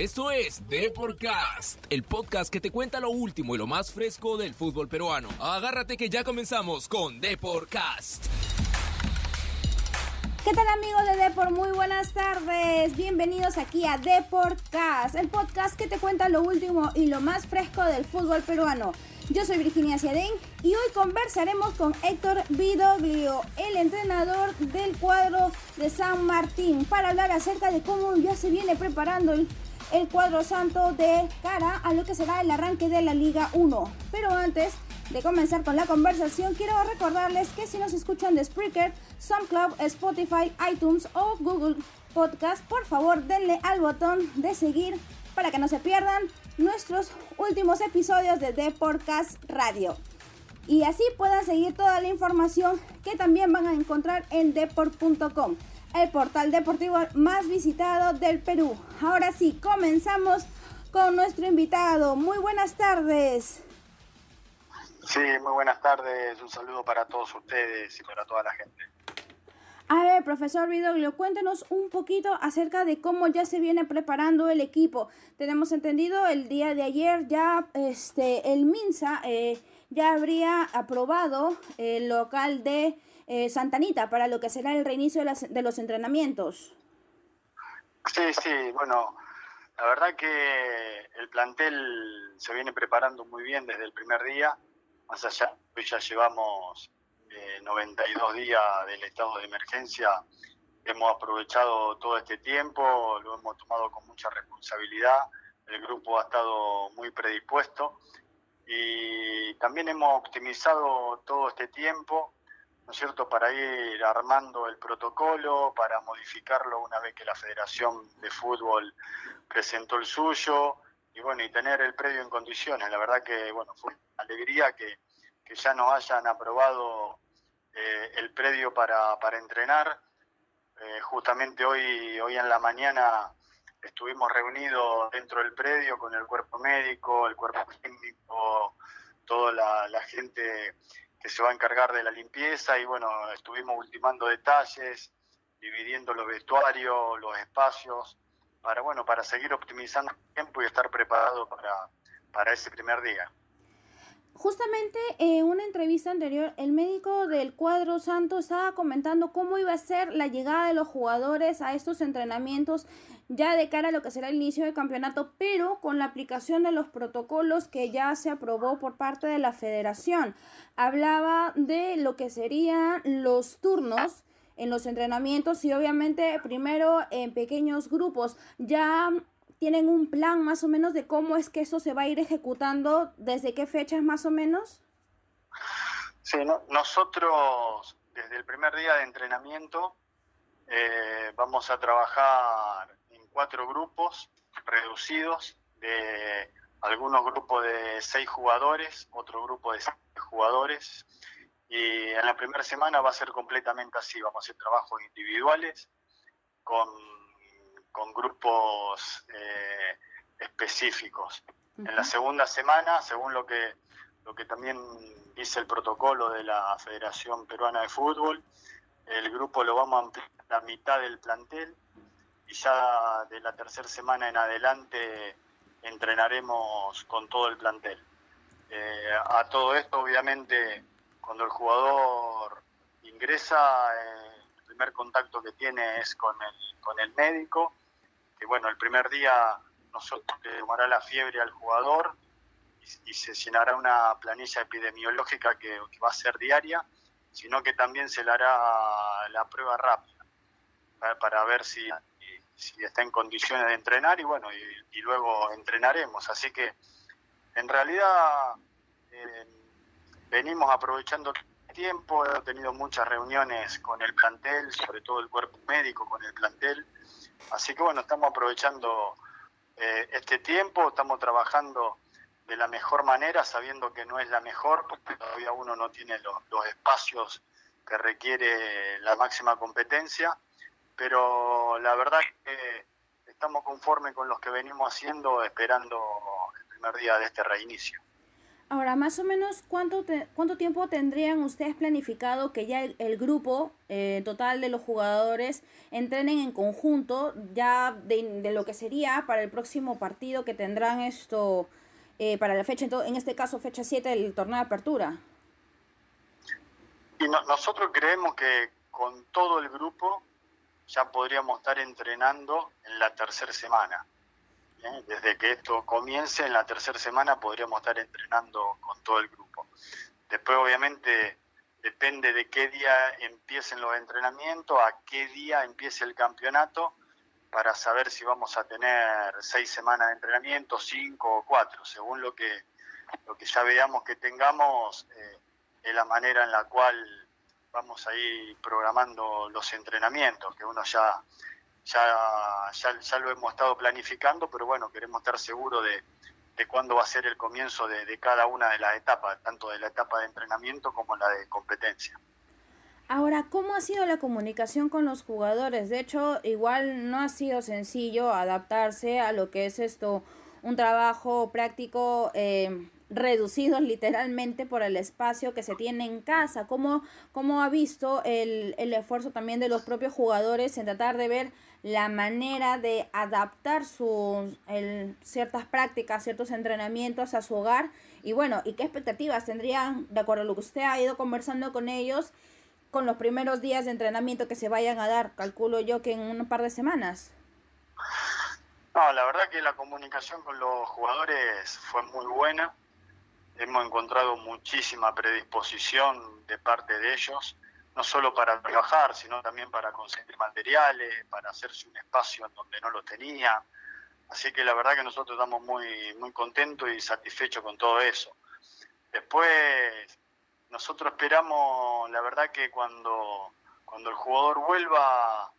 Esto es Deporcast, el podcast que te cuenta lo último y lo más fresco del fútbol peruano. Agárrate que ya comenzamos con Deporcast. ¿Qué tal amigos de Deport? Muy buenas tardes. Bienvenidos aquí a Deporcast, el podcast que te cuenta lo último y lo más fresco del fútbol peruano. Yo soy Virginia Ciadén y hoy conversaremos con Héctor Vidoglio, el entrenador del cuadro de San Martín, para hablar acerca de cómo ya se viene preparando el, el cuadro santo de cara a lo que será el arranque de la Liga 1. Pero antes de comenzar con la conversación, quiero recordarles que si nos escuchan de Spreaker, SoundCloud, Spotify, iTunes o Google Podcast, por favor denle al botón de seguir para que no se pierdan nuestros últimos episodios de The Podcast Radio. Y así puedan seguir toda la información que también van a encontrar en deport.com, el portal deportivo más visitado del Perú. Ahora sí, comenzamos con nuestro invitado. Muy buenas tardes. Sí, muy buenas tardes. Un saludo para todos ustedes y para toda la gente. A ver, profesor Vidoglio, cuéntenos un poquito acerca de cómo ya se viene preparando el equipo. Tenemos entendido el día de ayer ya este el Minsa eh, ya habría aprobado el local de eh, Santanita para lo que será el reinicio de, los entrenamientos. Sí, sí, bueno, la verdad que el plantel se viene preparando muy bien desde el primer día, más allá, ya llevamos 92 días del estado de emergencia, hemos aprovechado todo este tiempo, lo hemos tomado con mucha responsabilidad, el grupo ha estado muy predispuesto. Y también hemos optimizado todo este tiempo, ¿no es cierto?, para ir armando el protocolo, para modificarlo una vez que la Federación de Fútbol presentó el suyo y bueno, y tener el predio en condiciones. La verdad que, bueno, fue una alegría que, que ya nos hayan aprobado eh, el predio para, para entrenar. Eh, justamente hoy, hoy en la mañana estuvimos reunidos dentro del predio con el cuerpo médico, el cuerpo técnico, toda la, la gente que se va a encargar de la limpieza y bueno, estuvimos ultimando detalles, dividiendo los vestuarios, los espacios, para bueno, para seguir optimizando el tiempo y estar preparado para, para ese primer día. Justamente en una entrevista anterior, el médico del cuadro santo estaba comentando cómo iba a ser la llegada de los jugadores a estos entrenamientos ya de cara a lo que será el inicio del campeonato, pero con la aplicación de los protocolos que ya se aprobó por parte de la federación. Hablaba de lo que serían los turnos en los entrenamientos y obviamente primero en pequeños grupos. Ya tienen un plan más o menos de cómo es que eso se va a ir ejecutando, desde qué fechas más o menos? Sí, nosotros desde el primer día de entrenamiento eh, vamos a trabajar en cuatro grupos reducidos de algunos grupos de seis jugadores, otro grupo de seis jugadores y en la primera semana va a ser completamente así, vamos a hacer trabajos individuales con con grupos eh, específicos. En la segunda semana, según lo que, lo que también dice el protocolo de la Federación Peruana de Fútbol, el grupo lo vamos a ampliar a la mitad del plantel y ya de la tercera semana en adelante entrenaremos con todo el plantel. Eh, a todo esto, obviamente, cuando el jugador ingresa, eh, el primer contacto que tiene es con el, con el médico bueno, el primer día nosotros le tomará la fiebre al jugador y, se llenará una planilla epidemiológica que, va a ser diaria, sino que también se le hará la prueba rápida para, ver si, si, está en condiciones de entrenar y bueno, y, luego entrenaremos. Así que en realidad eh, venimos aprovechando el tiempo, he tenido muchas reuniones con el plantel, sobre todo el cuerpo médico con el plantel, Así que bueno, estamos aprovechando eh, este tiempo, estamos trabajando de la mejor manera, sabiendo que no es la mejor, porque todavía uno no tiene los, espacios que requiere la máxima competencia, pero la verdad que estamos conformes con los que venimos haciendo, esperando el primer día de este reinicio. Ahora, más o menos, ¿cuánto, cuánto tiempo tendrían ustedes planificado que ya el, grupo eh, total de los jugadores entrenen en conjunto ya de, lo que sería para el próximo partido que tendrán esto eh, para la fecha, en este caso fecha 7 del torneo de apertura? Y nosotros creemos que con todo el grupo ya podríamos estar entrenando en la tercera semana. Desde que esto comience, en la tercera semana podríamos estar entrenando con todo el grupo. Después, obviamente, depende de qué día empiecen los entrenamientos, a qué día empiece el campeonato, para saber si vamos a tener seis semanas de entrenamiento, cinco o cuatro, según lo que, lo que ya veamos que tengamos, eh, es la manera en la cual vamos a ir programando los entrenamientos, que uno ya ya, ya, lo hemos estado planificando, pero bueno, queremos estar seguros de, de cuándo va a ser el comienzo de, de, cada una de las etapas, tanto de la etapa de entrenamiento como la de competencia. Ahora, ¿cómo ha sido la comunicación con los jugadores? De hecho, igual no ha sido sencillo adaptarse a lo que es esto, un trabajo práctico eh, reducido literalmente por el espacio que se tiene en casa. ¿Cómo, cómo ha visto el, el esfuerzo también de los propios jugadores en tratar de ver la manera de adaptar sus ciertas prácticas, ciertos entrenamientos a su hogar y bueno, y qué expectativas tendrían, de acuerdo a lo que usted ha ido conversando con ellos, con los primeros días de entrenamiento que se vayan a dar, calculo yo que en un par de semanas. No, la verdad que la comunicación con los jugadores fue muy buena. Hemos encontrado muchísima predisposición de parte de ellos no solo para trabajar, sino también para conseguir materiales, para hacerse un espacio en donde no lo tenía. Así que la verdad que nosotros estamos muy, muy contentos y satisfechos con todo eso. Después, nosotros esperamos, la verdad que cuando, cuando el jugador vuelva,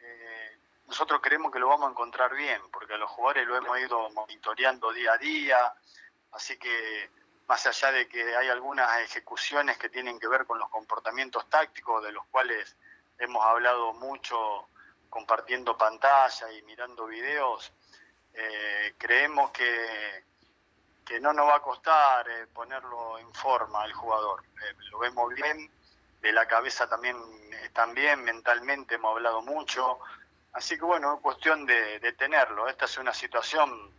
eh, nosotros creemos que lo vamos a encontrar bien, porque a los jugadores lo hemos ido monitoreando día a día, así que más allá de que hay algunas ejecuciones que tienen que ver con los comportamientos tácticos, de los cuales hemos hablado mucho compartiendo pantalla y mirando videos, eh, creemos que, que no nos va a costar eh, ponerlo en forma al jugador. Eh, lo vemos bien, de la cabeza también bien, mentalmente hemos hablado mucho, así que bueno, es cuestión de, de tenerlo. Esta es una situación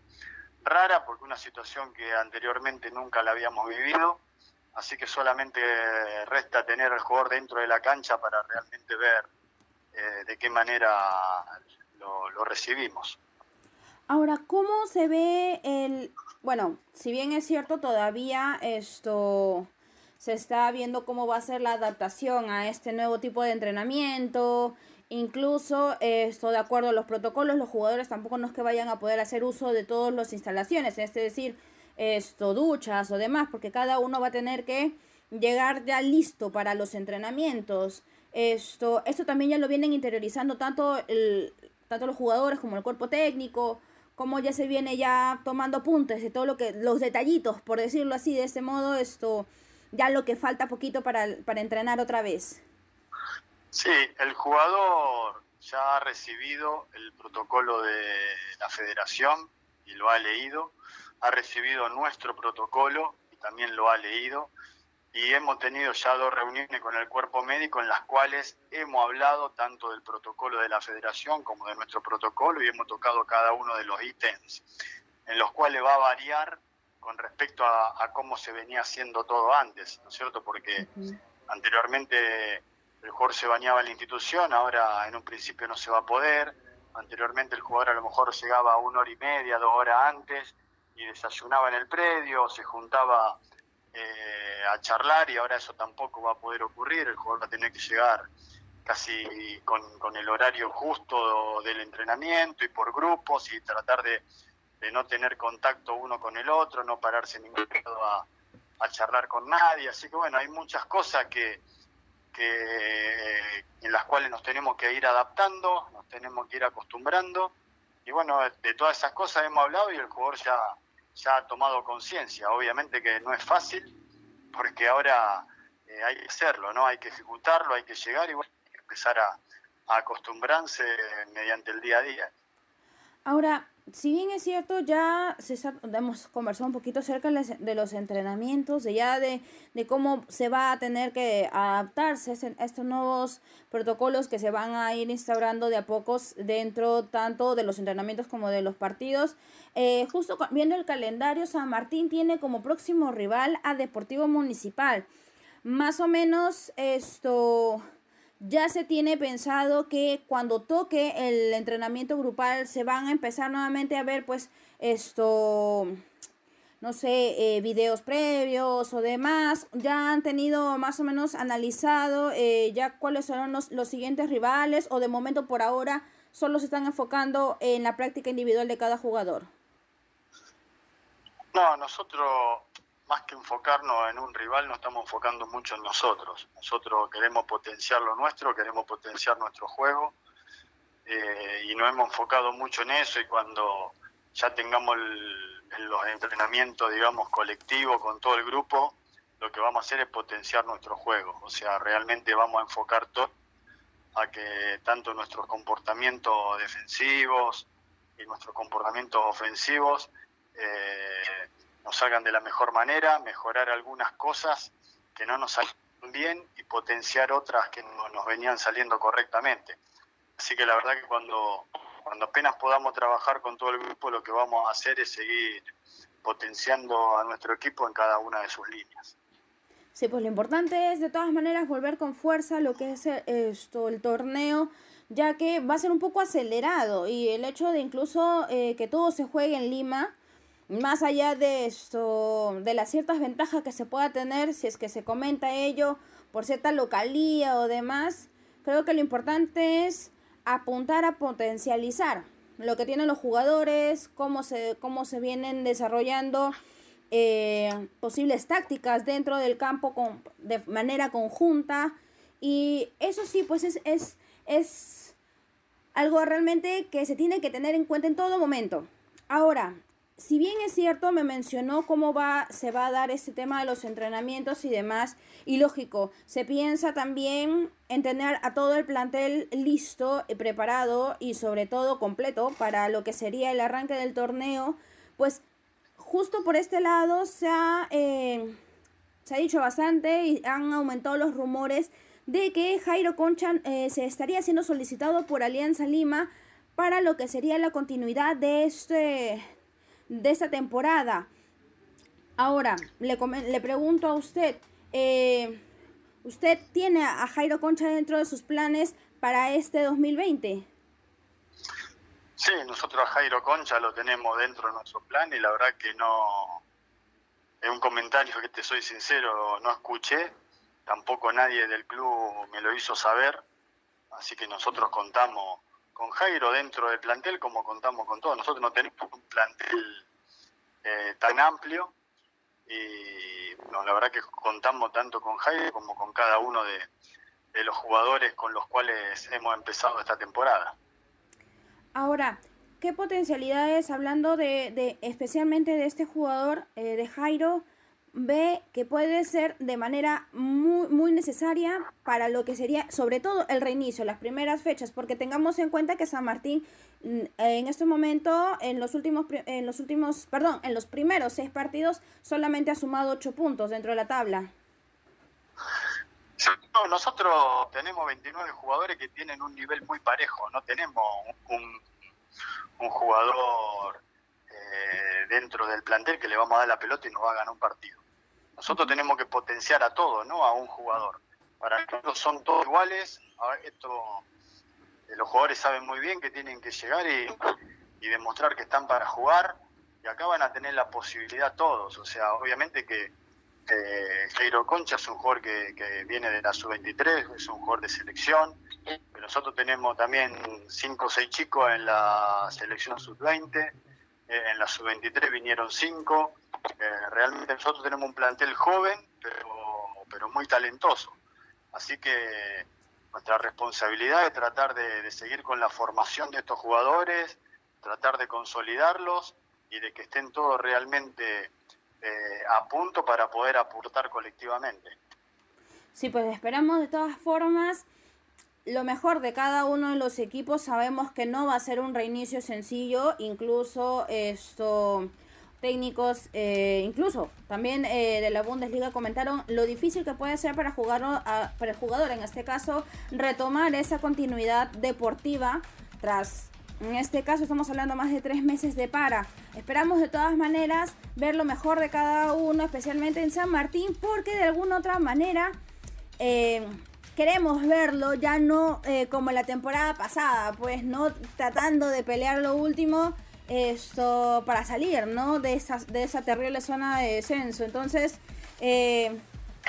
rara porque una situación que anteriormente nunca la habíamos vivido, así que solamente resta tener al jugador dentro de la cancha para realmente ver eh, de qué manera lo, lo recibimos. Ahora, ¿cómo se ve el, bueno, si bien es cierto todavía esto se está viendo cómo va a ser la adaptación a este nuevo tipo de entrenamiento, Incluso esto de acuerdo a los protocolos, los jugadores tampoco no es que vayan a poder hacer uso de todas las instalaciones, es decir, esto duchas o demás, porque cada uno va a tener que llegar ya listo para los entrenamientos. Esto, esto también ya lo vienen interiorizando tanto el, tanto los jugadores como el cuerpo técnico, como ya se viene ya tomando apuntes de todo lo que, los detallitos, por decirlo así, de este modo, esto, ya lo que falta poquito para, para entrenar otra vez. Sí, el jugador ya ha recibido el protocolo de la federación y lo ha leído, ha recibido nuestro protocolo y también lo ha leído. Y hemos tenido ya dos reuniones con el cuerpo médico en las cuales hemos hablado tanto del protocolo de la federación como de nuestro protocolo y hemos tocado cada uno de los ítems en los cuales va a variar con respecto a, cómo se venía haciendo todo antes, ¿no es cierto? Porque anteriormente el jugador se bañaba en la institución, ahora en un principio no se va a poder. Anteriormente el jugador a lo mejor llegaba una hora y media, dos horas antes y desayunaba en el predio, se juntaba eh, a charlar y ahora eso tampoco va a poder ocurrir. El jugador va a tener que llegar casi con, el horario justo del entrenamiento y por grupos y tratar de, no tener contacto uno con el otro, no pararse en ningún lado a, a charlar con nadie. Así que bueno, hay muchas cosas que que, en las cuales nos tenemos que ir adaptando, nos tenemos que ir acostumbrando. Y bueno, de todas esas cosas hemos hablado y el jugador ya, ya ha tomado conciencia. Obviamente que no es fácil, porque ahora eh, hay que hacerlo, ¿no? Hay que ejecutarlo, hay que llegar y bueno, hay que empezar a, a acostumbrarse mediante el día a día. Ahora, si bien es cierto, ya se hemos conversado un poquito acerca de los entrenamientos, de ya de, de cómo se va a tener que adaptarse a estos nuevos protocolos que se van a ir instaurando de a pocos dentro tanto de los entrenamientos como de los partidos. Eh, justo viendo el calendario, San Martín tiene como próximo rival a Deportivo Municipal. Más o menos esto ya se tiene pensado que cuando toque el entrenamiento grupal se van a empezar nuevamente a ver pues esto no sé, eh, videos previos o demás, ya han tenido más o menos analizado eh, ya cuáles son los, los siguientes rivales o de momento por ahora solo se están enfocando en la práctica individual de cada jugador. No, nosotros más que enfocarnos en un rival, nos estamos enfocando mucho en nosotros. Nosotros queremos potenciar lo nuestro, queremos potenciar nuestro juego eh, y nos hemos enfocado mucho en eso y cuando ya tengamos los entrenamientos, digamos, colectivos con todo el grupo, lo que vamos a hacer es potenciar nuestro juego. O sea, realmente vamos a enfocar todo a que tanto nuestros comportamientos defensivos y nuestros comportamientos ofensivos eh, nos salgan de la mejor manera, mejorar algunas cosas que no nos salen bien y potenciar otras que no nos venían saliendo correctamente. Así que la verdad que cuando, cuando apenas podamos trabajar con todo el grupo, lo que vamos a hacer es seguir potenciando a nuestro equipo en cada una de sus líneas. Sí, pues lo importante es de todas maneras volver con fuerza lo que es esto, el torneo, ya que va a ser un poco acelerado y el hecho de incluso eh, que todo se juegue en Lima, más allá de esto, de las ciertas ventajas que se pueda tener, si es que se comenta ello por cierta localía o demás, creo que lo importante es apuntar a potencializar lo que tienen los jugadores, cómo se, cómo se vienen desarrollando eh, posibles tácticas dentro del campo con, de manera conjunta. Y eso sí, pues es, es, es algo realmente que se tiene que tener en cuenta en todo momento. Ahora, si bien es cierto, me mencionó cómo va, se va a dar este tema de los entrenamientos y demás, y lógico, se piensa también en tener a todo el plantel listo, y preparado y sobre todo completo para lo que sería el arranque del torneo, pues justo por este lado se ha, eh, se ha dicho bastante y han aumentado los rumores de que Jairo Concha eh, se estaría siendo solicitado por Alianza Lima para lo que sería la continuidad de este de esta temporada. Ahora, le, le pregunto a usted, eh, ¿usted tiene a Jairo Concha dentro de sus planes para este 2020? Sí, nosotros a Jairo Concha lo tenemos dentro de nuestro plan y la verdad que no, es un comentario que te soy sincero, no escuché, tampoco nadie del club me lo hizo saber, así que nosotros contamos con Jairo dentro del plantel como contamos con todo. Nosotros no tenemos un plantel eh, tan amplio y la verdad que contamos tanto con Jairo como con cada uno de, los jugadores con los cuales hemos empezado esta temporada. Ahora, ¿qué potencialidades, hablando de, de especialmente de este jugador, eh, de Jairo, ve que puede ser de manera muy, muy necesaria para lo que sería, sobre todo, el reinicio, las primeras fechas, porque tengamos en cuenta que San Martín mm, en este momento, en los últimos, en los últimos, perdón, en los primeros seis partidos, solamente ha sumado ocho puntos dentro de la tabla. nosotros tenemos 29 jugadores que tienen un nivel muy parejo, no tenemos un, un jugador eh, dentro del plantel que le vamos a dar la pelota y nos va a ganar un partido. Nosotros tenemos que potenciar a todos, no a un jugador. Para nosotros son todos iguales. esto, eh, los jugadores saben muy bien que tienen que llegar y, demostrar que están para jugar. Y acá van a tener la posibilidad todos. O sea, obviamente que eh, Jairo Concha es un jugador que, viene de la sub-23, es un jugador de selección. nosotros tenemos también cinco o seis chicos en la selección sub-20. Eh, en la sub-23 vinieron cinco. Realmente nosotros tenemos un plantel joven, pero, pero muy talentoso. Así que nuestra responsabilidad es tratar de, seguir con la formación de estos jugadores, tratar de consolidarlos y de que estén todos realmente eh, a punto para poder aportar colectivamente. Sí, pues esperamos de todas formas lo mejor de cada uno de los equipos. Sabemos que no va a ser un reinicio sencillo, incluso esto técnicos, eh, incluso también eh, de la Bundesliga comentaron lo difícil que puede ser para, jugar, para el jugador, en este caso, retomar esa continuidad deportiva tras, en este caso estamos hablando más de tres meses de para. Esperamos de todas maneras ver lo mejor de cada uno, especialmente en San Martín, porque de alguna otra manera... Eh, queremos verlo ya no como la temporada pasada, pues no tratando de pelear lo último, esto para salir, ¿no? De esa, de esa terrible zona de descenso. Entonces, eh,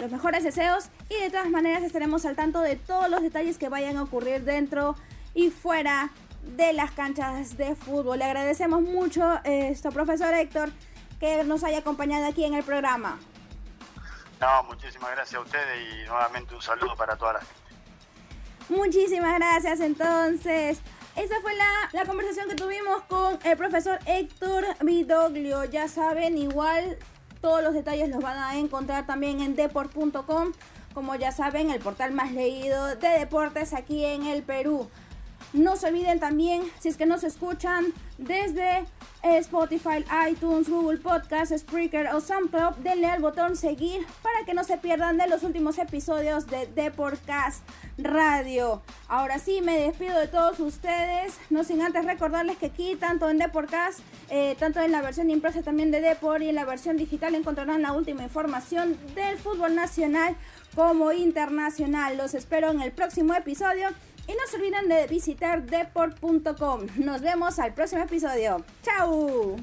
los mejores deseos y de todas maneras estaremos al tanto de todos los detalles que vayan a ocurrir dentro y fuera de las canchas de fútbol. Le agradecemos mucho esto, profesor Héctor, que nos haya acompañado aquí en el programa. No, muchísimas gracias a ustedes y nuevamente un saludo para toda la gente. Muchísimas gracias entonces. Esa fue la, conversación que tuvimos con el profesor Héctor Vidoglio. Ya saben, igual todos los detalles los van a encontrar también en deport.com. Como ya saben, el portal más leído de deportes aquí en el Perú. No se olviden también, si es que nos escuchan desde Spotify, iTunes, Google Podcast, Spreaker o SoundCloud, denle al botón seguir para que no se pierdan de los últimos episodios de Deportcast Radio. Ahora sí, me despido de todos ustedes, no sin antes recordarles que aquí, tanto en Deportcast, eh, tanto en la versión impresa también de Deport y en la versión digital encontrarán la última información del fútbol nacional como internacional. Los espero en el próximo episodio y no se olviden de visitar deport.com. Nos vemos al próximo episodio. ¡Chao!